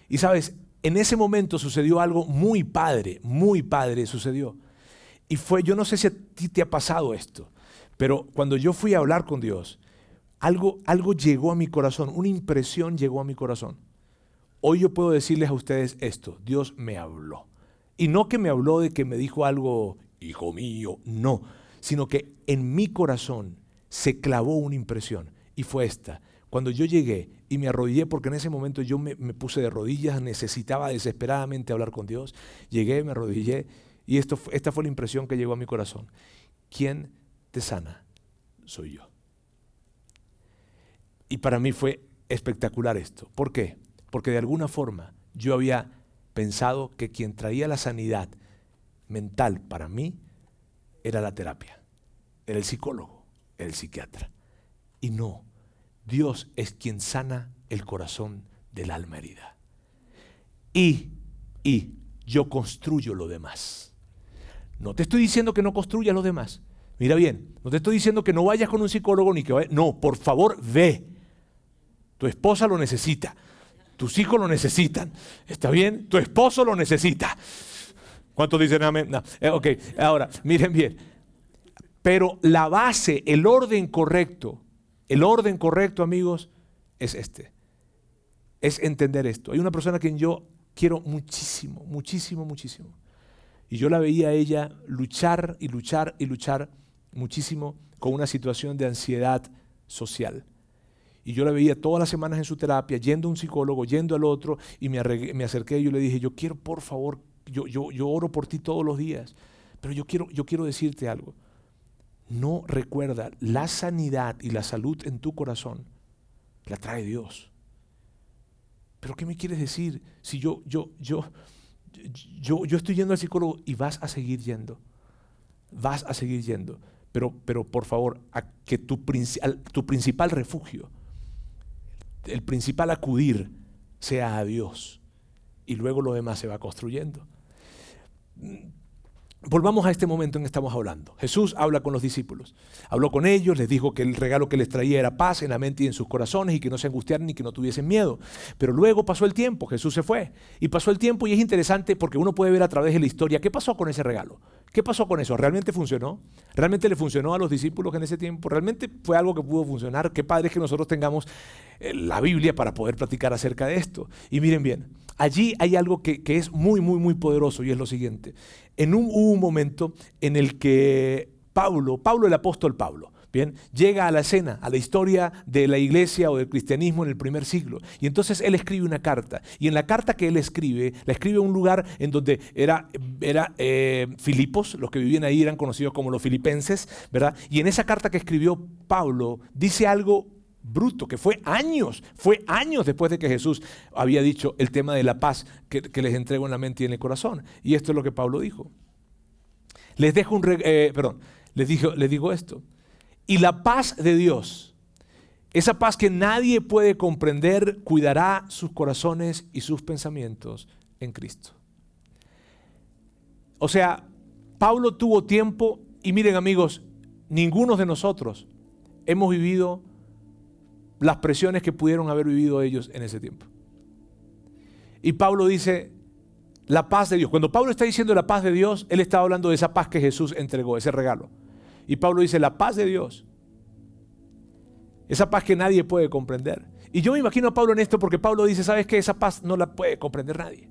Y sabes, en ese momento sucedió algo muy padre, muy padre sucedió. Y fue, yo no sé si a ti te ha pasado esto, pero cuando yo fui a hablar con Dios, algo, algo llegó a mi corazón, una impresión llegó a mi corazón. Hoy yo puedo decirles a ustedes esto, Dios me habló. Y no que me habló de que me dijo algo, hijo mío, no, sino que en mi corazón se clavó una impresión y fue esta. Cuando yo llegué y me arrodillé, porque en ese momento yo me, puse de rodillas, necesitaba desesperadamente hablar con Dios, llegué, me arrodillé y esto, esta fue la impresión que llegó a mi corazón. ¿Quién te sana? Soy yo. Y para mí fue espectacular esto. ¿Por qué? Porque de alguna forma yo había pensado que quien traía la sanidad mental para mí era la terapia, era el psicólogo el psiquiatra. Y no, Dios es quien sana el corazón del alma herida. Y, y yo construyo lo demás. No te estoy diciendo que no construyas lo demás. Mira bien, no te estoy diciendo que no vayas con un psicólogo ni que vayas. No, por favor, ve. Tu esposa lo necesita. Tus hijos lo necesitan. ¿Está bien? Tu esposo lo necesita. ¿Cuántos dicen amén? No. Eh, ok, ahora, miren bien. Pero la base, el orden correcto, el orden correcto, amigos, es este. es entender esto. Hay una persona a quien yo quiero muchísimo, muchísimo, muchísimo. Y yo la veía a ella luchar y luchar y luchar muchísimo con una situación de ansiedad social. Y yo la veía todas las semanas en su terapia, yendo a un psicólogo, yendo al otro, y me, acerqué y yo le dije, yo quiero, por favor, yo, yo, yo oro por ti todos los días, pero yo quiero, yo quiero decirte algo. No recuerda, la sanidad y la salud en tu corazón la trae Dios. Pero ¿qué me quieres decir si yo, yo, yo, yo, yo estoy yendo al psicólogo y vas a seguir yendo? Vas a seguir yendo. Pero, pero por favor, que tu, tu principal refugio, el principal acudir sea a Dios. Y luego lo demás se va construyendo. Volvamos a este momento en que estamos hablando. Jesús habla con los discípulos. Habló con ellos, les dijo que el regalo que les traía era paz en la mente y en sus corazones y que no se angustiaran ni que no tuviesen miedo. Pero luego pasó el tiempo, Jesús se fue. Y pasó el tiempo y es interesante porque uno puede ver a través de la historia qué pasó con ese regalo. ¿Qué pasó con eso? ¿Realmente funcionó? ¿Realmente le funcionó a los discípulos en ese tiempo? ¿Realmente fue algo que pudo funcionar? Qué padre es que nosotros tengamos eh, la Biblia para poder platicar acerca de esto. Y miren bien, allí hay algo que, es muy, muy, muy poderoso y es lo siguiente. En un, hubo un momento en el que Pablo, Pablo el apóstol Pablo, Bien, llega a la escena, a la historia de la iglesia o del cristianismo en el primer siglo. Y entonces él escribe una carta. Y en la carta que él escribe, la escribe en un lugar en donde era, era eh, Filipos, los que vivían ahí eran conocidos como los filipenses, ¿verdad? Y en esa carta que escribió Pablo, dice algo bruto, que fue años, fue años después de que Jesús había dicho el tema de la paz que, les entrego en la mente y en el corazón. Y esto es lo que Pablo dijo. Les dejo un, eh, perdón, les, dijo, les digo esto. Y la paz de Dios, esa paz que nadie puede comprender, cuidará sus corazones y sus pensamientos en Cristo. O sea, Pablo tuvo tiempo y miren amigos, ninguno de nosotros hemos vivido las presiones que pudieron haber vivido ellos en ese tiempo. Y Pablo dice, la paz de Dios. Cuando Pablo está diciendo la paz de Dios, él está hablando de esa paz que Jesús entregó, ese regalo. Y Pablo dice, la paz de Dios. Esa paz que nadie puede comprender. Y yo me imagino a Pablo en esto porque Pablo dice, ¿sabes qué? Esa paz no la puede comprender nadie.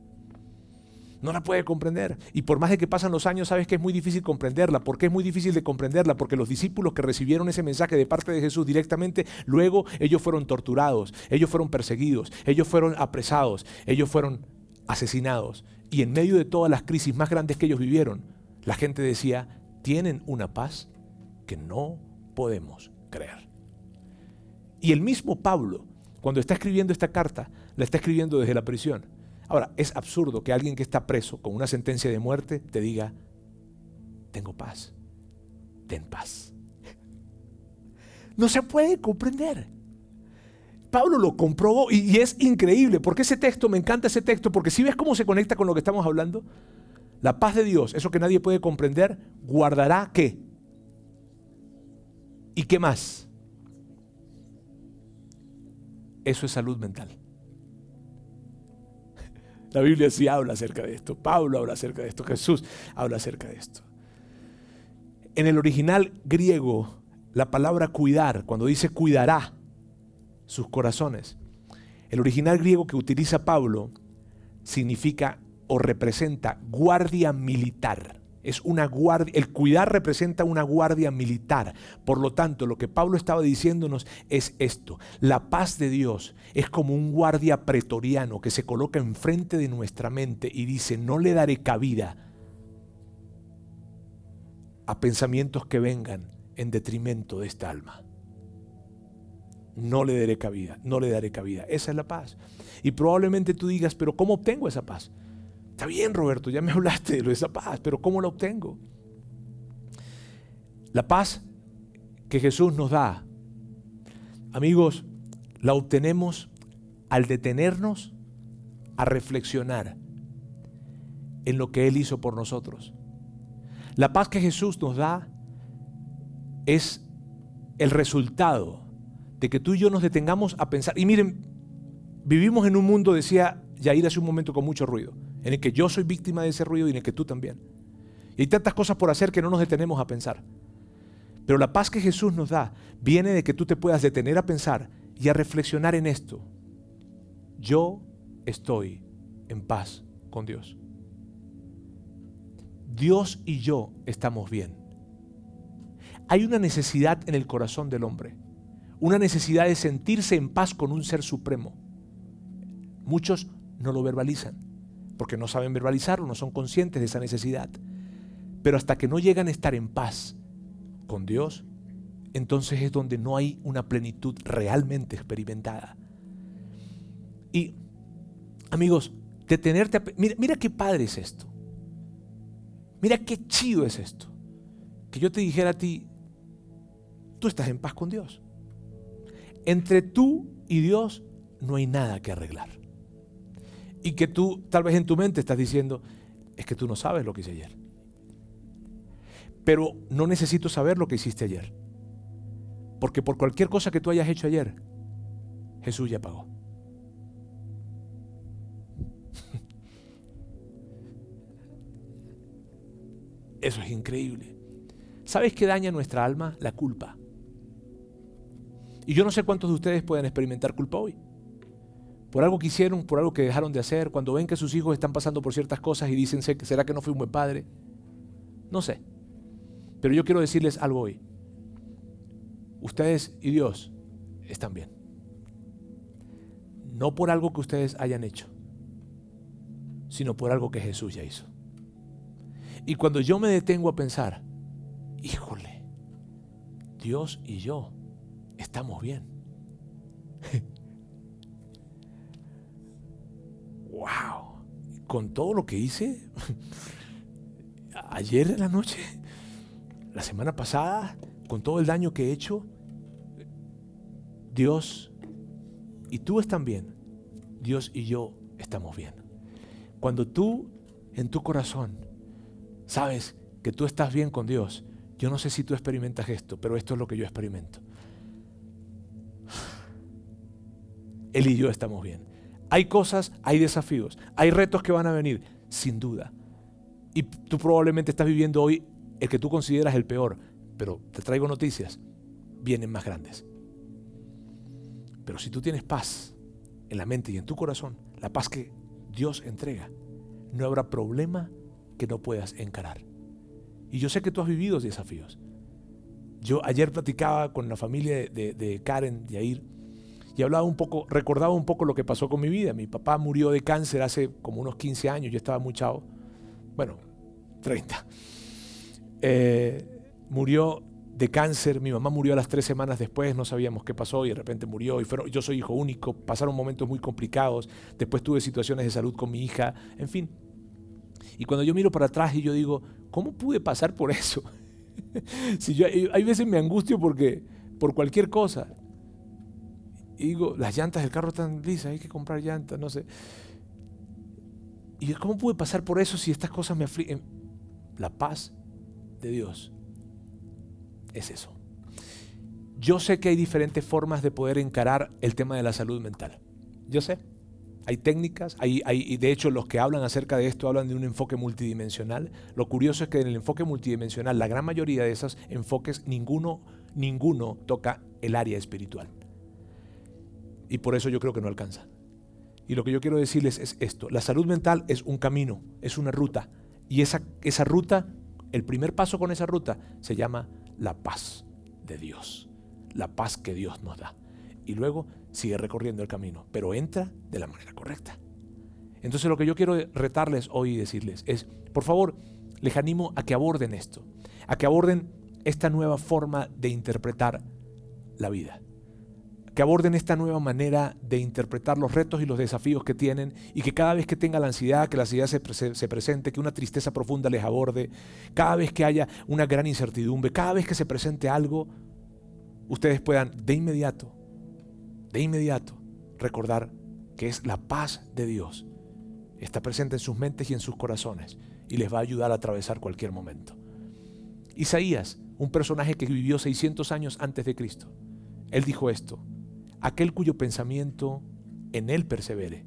No la puede comprender. Y por más de que pasan los años, sabes que es muy difícil comprenderla. ¿Por qué es muy difícil de comprenderla? Porque los discípulos que recibieron ese mensaje de parte de Jesús directamente, luego ellos fueron torturados, ellos fueron perseguidos, ellos fueron apresados, ellos fueron asesinados. Y en medio de todas las crisis más grandes que ellos vivieron, la gente decía, tienen una paz que no podemos creer. Y el mismo Pablo, cuando está escribiendo esta carta, la está escribiendo desde la prisión. Ahora, es absurdo que alguien que está preso con una sentencia de muerte te diga, tengo paz, ten paz. No se puede comprender. Pablo lo comprobó y, es increíble, porque ese texto, me encanta ese texto, porque si ves cómo se conecta con lo que estamos hablando, la paz de Dios, eso que nadie puede comprender, guardará qué? ¿Y qué más? Eso es salud mental. La Biblia sí habla acerca de esto. Pablo habla acerca de esto. Jesús habla acerca de esto. En el original griego, la palabra cuidar, cuando dice cuidará sus corazones, el original griego que utiliza Pablo significa o representa guardia militar. Es una guardia, el cuidar representa una guardia militar. Por lo tanto, lo que Pablo estaba diciéndonos es esto. La paz de Dios es como un guardia pretoriano que se coloca enfrente de nuestra mente y dice, no le daré cabida a pensamientos que vengan en detrimento de esta alma. No le daré cabida, no le daré cabida. Esa es la paz. Y probablemente tú digas, pero ¿cómo obtengo esa paz? Está bien, Roberto, ya me hablaste de esa paz, pero ¿cómo la obtengo? La paz que Jesús nos da, amigos, la obtenemos al detenernos a reflexionar en lo que Él hizo por nosotros. La paz que Jesús nos da es el resultado de que tú y yo nos detengamos a pensar. Y miren, vivimos en un mundo, decía Yair hace un momento, con mucho ruido en el que yo soy víctima de ese ruido y en el que tú también. Y hay tantas cosas por hacer que no nos detenemos a pensar. Pero la paz que Jesús nos da viene de que tú te puedas detener a pensar y a reflexionar en esto. yo estoy en paz con Dios. Dios y yo estamos bien. Hay una necesidad en el corazón del hombre, una necesidad de sentirse en paz con un ser supremo. Muchos no lo verbalizan, porque no saben verbalizarlo, no son conscientes de esa necesidad. Pero hasta que no llegan a estar en paz con Dios, entonces es donde no hay una plenitud realmente experimentada. Y, amigos, detenerte. Mira, mira qué padre es esto. Mira qué chido es esto. Que yo te dijera a ti, tú estás en paz con Dios. Entre tú y Dios no hay nada que arreglar. Y que tú tal vez en tu mente estás diciendo, es que tú no sabes lo que hice ayer. Pero no necesito saber lo que hiciste ayer. Porque por cualquier cosa que tú hayas hecho ayer, Jesús ya pagó. Eso es increíble. ¿Sabes qué daña nuestra alma? La culpa. Y yo no sé cuántos de ustedes pueden experimentar culpa hoy. Por algo que hicieron, por algo que dejaron de hacer, cuando ven que sus hijos están pasando por ciertas cosas y dicen, ¿será que no fui un buen padre? No sé. Pero yo quiero decirles algo hoy. Ustedes y Dios están bien. No por algo que ustedes hayan hecho, sino por algo que Jesús ya hizo. Y cuando yo me detengo a pensar, híjole, Dios y yo estamos bien. wow, con todo lo que hice ayer en la noche, la semana pasada, con todo el daño que he hecho, Dios y tú están bien. Dios y yo estamos bien. Cuando tú en tu corazón sabes que tú estás bien con Dios, yo no sé si tú experimentas esto, pero esto es lo que yo experimento. Él y yo estamos bien. Hay cosas, hay desafíos, hay retos que van a venir, sin duda. Y tú probablemente estás viviendo hoy el que tú consideras el peor, pero te traigo noticias, vienen más grandes. Pero si tú tienes paz en la mente y en tu corazón, la paz que Dios entrega, no habrá problema que no puedas encarar. Y yo sé que tú has vivido desafíos. Yo ayer platicaba con la familia de, de Karen, Yair, y hablaba un poco, recordaba un poco lo que pasó con mi vida. Mi papá murió de cáncer hace como unos 15 años, yo estaba muy chavo, bueno, 30. Eh, murió de cáncer, mi mamá murió a las tres semanas después, no sabíamos qué pasó y de repente murió. Y yo soy hijo único, pasaron momentos muy complicados, después tuve situaciones de salud con mi hija, en fin. Y cuando yo miro para atrás y yo digo, ¿cómo pude pasar por eso? si yo, hay veces me angustio porque, por cualquier cosa. Y digo, las llantas del carro están lisas, hay que comprar llantas, no sé. ¿Y cómo pude pasar por eso si estas cosas me afligen? La paz de Dios es eso. Yo sé que hay diferentes formas de poder encarar el tema de la salud mental. Yo sé. Hay técnicas, hay, hay, y de hecho los que hablan acerca de esto hablan de un enfoque multidimensional. Lo curioso es que en el enfoque multidimensional, la gran mayoría de esos enfoques, ninguno, ninguno toca el área espiritual. Y por eso yo creo que no alcanza. Y lo que yo quiero decirles es esto, la salud mental es un camino, es una ruta. Y esa, esa ruta el primer paso con esa ruta se llama la paz de Dios, la paz que Dios nos da. Y luego sigue recorriendo el camino, pero entra de la manera correcta. Entonces lo que yo quiero retarles hoy y decirles es, por favor, les animo a que aborden esto, a que aborden esta nueva forma de interpretar la vida aborden esta nueva manera de interpretar los retos y los desafíos que tienen y que cada vez que tenga la ansiedad, que la ansiedad se, se, presente, que una tristeza profunda les aborde, cada vez que haya una gran incertidumbre, cada vez que se presente algo, ustedes puedan de inmediato, de inmediato recordar que es la paz de Dios. Está presente en sus mentes y en sus corazones y les va a ayudar a atravesar cualquier momento. Isaías, un personaje que vivió 600 años antes de Cristo, él dijo esto, aquel cuyo pensamiento en él persevere,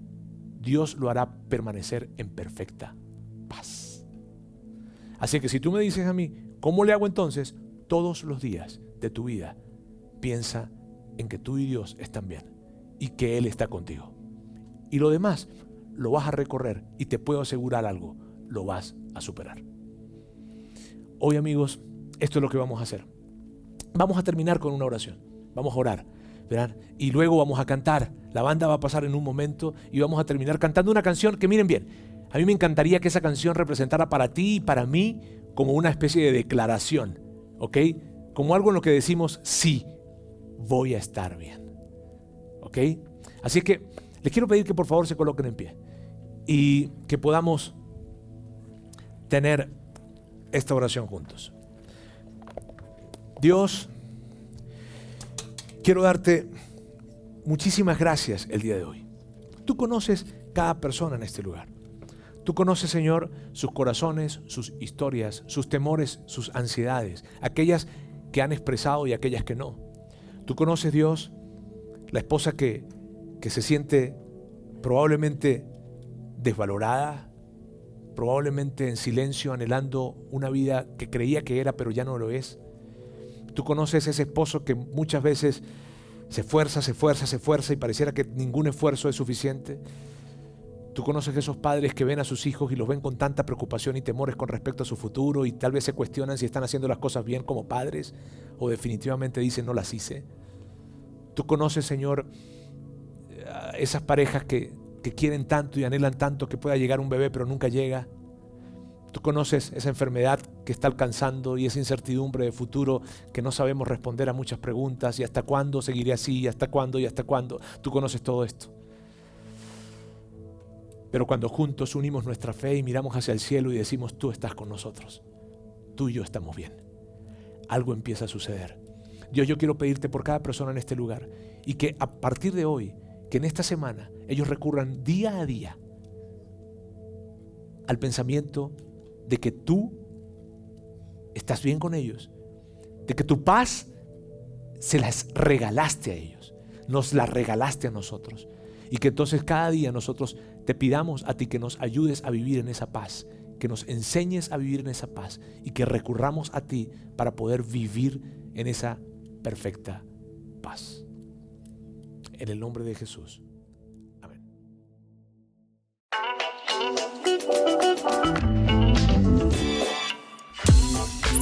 Dios lo hará permanecer en perfecta paz. Así que si tú me dices a mí, ¿cómo le hago entonces? Todos los días de tu vida, piensa en que tú y Dios están bien y que Él está contigo. Y lo demás lo vas a recorrer y te puedo asegurar algo, lo vas a superar. Hoy amigos, esto es lo que vamos a hacer. Vamos a terminar con una oración. Vamos a orar. Y luego vamos a cantar. La banda va a pasar en un momento y vamos a terminar cantando una canción que miren bien. A mí me encantaría que esa canción representara para ti y para mí como una especie de declaración. ¿Ok? Como algo en lo que decimos, sí, voy a estar bien. ¿Ok? Así que les quiero pedir que por favor se coloquen en pie y que podamos tener esta oración juntos. Dios, quiero darte muchísimas gracias el día de hoy. Tú conoces cada persona en este lugar. Tú conoces, Señor, sus corazones, sus historias, sus temores, sus ansiedades, aquellas que han expresado y aquellas que no. Tú conoces, Dios, la esposa que, que se siente probablemente desvalorada, probablemente en silencio, anhelando una vida que creía que era, pero ya no lo es. Tú conoces ese esposo que muchas veces se esfuerza, se esfuerza, se esfuerza y pareciera que ningún esfuerzo es suficiente. Tú conoces esos padres que ven a sus hijos y los ven con tanta preocupación y temores con respecto a su futuro y tal vez se cuestionan si están haciendo las cosas bien como padres o definitivamente dicen no las hice. Tú conoces, Señor, esas parejas que, que quieren tanto y anhelan tanto que pueda llegar un bebé pero nunca llega. Tú conoces esa enfermedad que está alcanzando y esa incertidumbre de futuro que no sabemos responder a muchas preguntas y hasta cuándo seguiré así y hasta cuándo y hasta cuándo. Tú conoces todo esto. Pero cuando juntos unimos nuestra fe y miramos hacia el cielo y decimos, tú estás con nosotros, tú y yo estamos bien, algo empieza a suceder. Dios, yo quiero pedirte por cada persona en este lugar y que a partir de hoy, que en esta semana ellos recurran día a día al pensamiento de que tú estás bien con ellos, de que tu paz se las regalaste a ellos, nos la regalaste a nosotros y que entonces cada día nosotros te pidamos a ti que nos ayudes a vivir en esa paz, que nos enseñes a vivir en esa paz y que recurramos a ti para poder vivir en esa perfecta paz. En el nombre de Jesús. Amén.